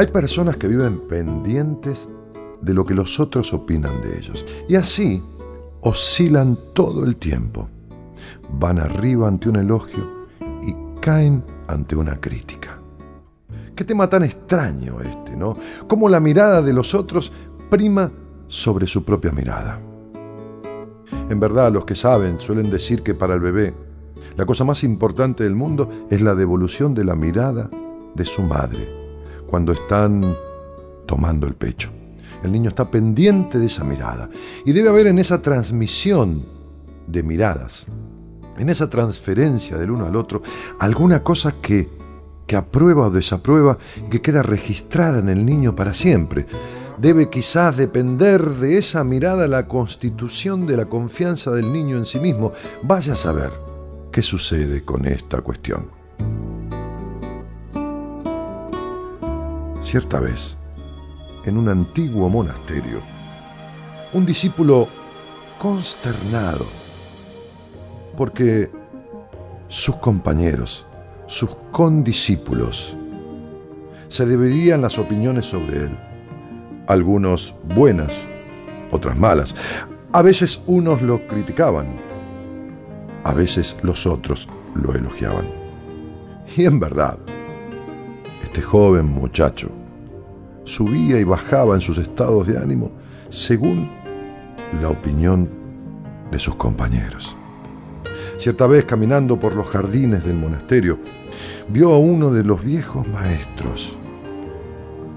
Hay personas que viven pendientes de lo que los otros opinan de ellos. Y así oscilan todo el tiempo. Van arriba ante un elogio y caen ante una crítica. Qué tema tan extraño este, ¿no? Cómo la mirada de los otros prima sobre su propia mirada. En verdad, los que saben suelen decir que para el bebé, la cosa más importante del mundo es la devolución de la mirada de su madre cuando están tomando el pecho. El niño está pendiente de esa mirada. Y debe haber en esa transmisión de miradas, en esa transferencia del uno al otro, alguna cosa que, que aprueba o desaprueba y que queda registrada en el niño para siempre. Debe quizás depender de esa mirada la constitución de la confianza del niño en sí mismo. Vaya a saber qué sucede con esta cuestión. Cierta vez, en un antiguo monasterio, un discípulo consternado porque sus compañeros, sus condiscípulos, se dividían las opiniones sobre él. Algunos buenas, otras malas. A veces unos lo criticaban, a veces los otros lo elogiaban. Y en verdad, este joven muchacho subía y bajaba en sus estados de ánimo según la opinión de sus compañeros. Cierta vez, caminando por los jardines del monasterio, vio a uno de los viejos maestros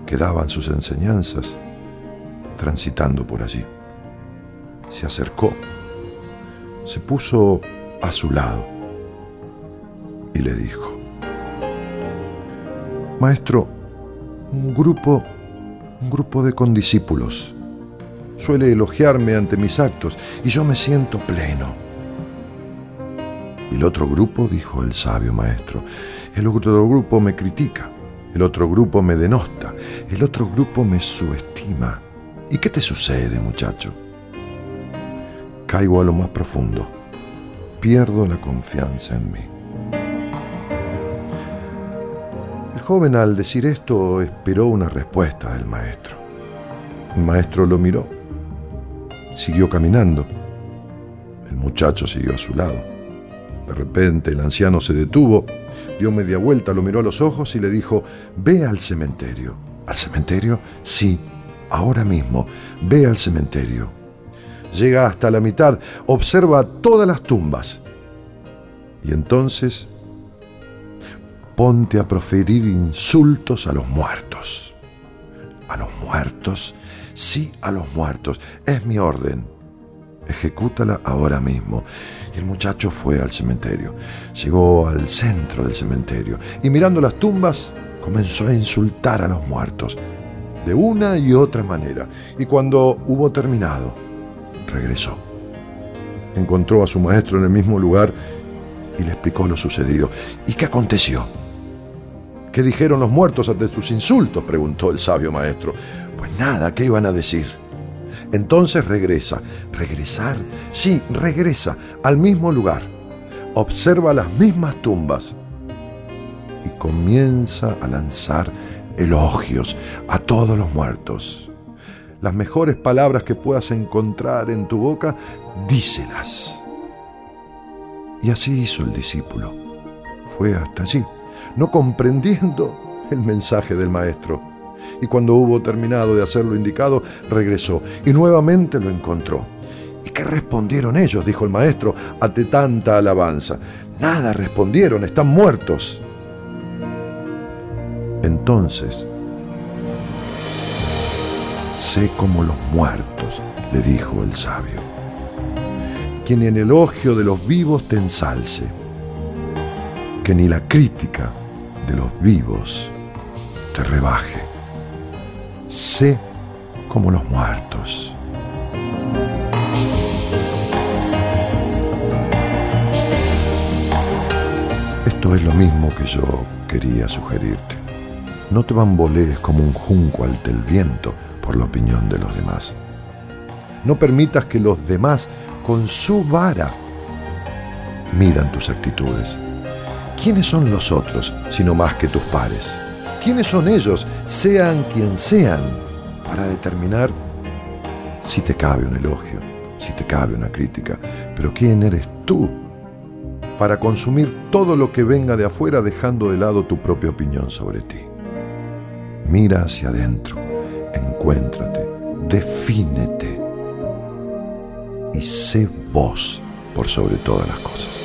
que daban sus enseñanzas transitando por allí. Se acercó, se puso a su lado y le dijo, Maestro, un grupo un grupo de condiscípulos. Suele elogiarme ante mis actos y yo me siento pleno. El otro grupo, dijo el sabio maestro, el otro grupo me critica, el otro grupo me denosta, el otro grupo me subestima. ¿Y qué te sucede, muchacho? Caigo a lo más profundo, pierdo la confianza en mí. Joven al decir esto esperó una respuesta del maestro. El maestro lo miró, siguió caminando. El muchacho siguió a su lado. De repente el anciano se detuvo, dio media vuelta, lo miró a los ojos y le dijo, ve al cementerio. ¿Al cementerio? Sí, ahora mismo, ve al cementerio. Llega hasta la mitad, observa todas las tumbas. Y entonces ponte a proferir insultos a los muertos. ¿A los muertos? Sí, a los muertos. Es mi orden. Ejecútala ahora mismo. Y el muchacho fue al cementerio. Llegó al centro del cementerio y mirando las tumbas comenzó a insultar a los muertos de una y otra manera. Y cuando hubo terminado, regresó. Encontró a su maestro en el mismo lugar y le explicó lo sucedido. ¿Y qué aconteció? ¿Qué dijeron los muertos ante tus insultos? preguntó el sabio maestro. Pues nada, ¿qué iban a decir? Entonces regresa. ¿Regresar? Sí, regresa al mismo lugar. Observa las mismas tumbas y comienza a lanzar elogios a todos los muertos. Las mejores palabras que puedas encontrar en tu boca, díselas. Y así hizo el discípulo. Fue hasta allí no comprendiendo el mensaje del maestro. Y cuando hubo terminado de hacer lo indicado, regresó y nuevamente lo encontró. ¿Y qué respondieron ellos? dijo el maestro, ante tanta alabanza. Nada respondieron, están muertos. Entonces, sé como los muertos, le dijo el sabio, quien en elogio de los vivos te ensalce, que ni la crítica de los vivos te rebaje. Sé como los muertos. Esto es lo mismo que yo quería sugerirte. No te bambolees como un junco ante el viento por la opinión de los demás. No permitas que los demás, con su vara, midan tus actitudes ¿Quiénes son los otros, sino más que tus pares? ¿Quiénes son ellos, sean quien sean, para determinar si te cabe un elogio, si te cabe una crítica? Pero ¿quién eres tú para consumir todo lo que venga de afuera dejando de lado tu propia opinión sobre ti? Mira hacia adentro, encuéntrate, defínete y sé vos por sobre todas las cosas.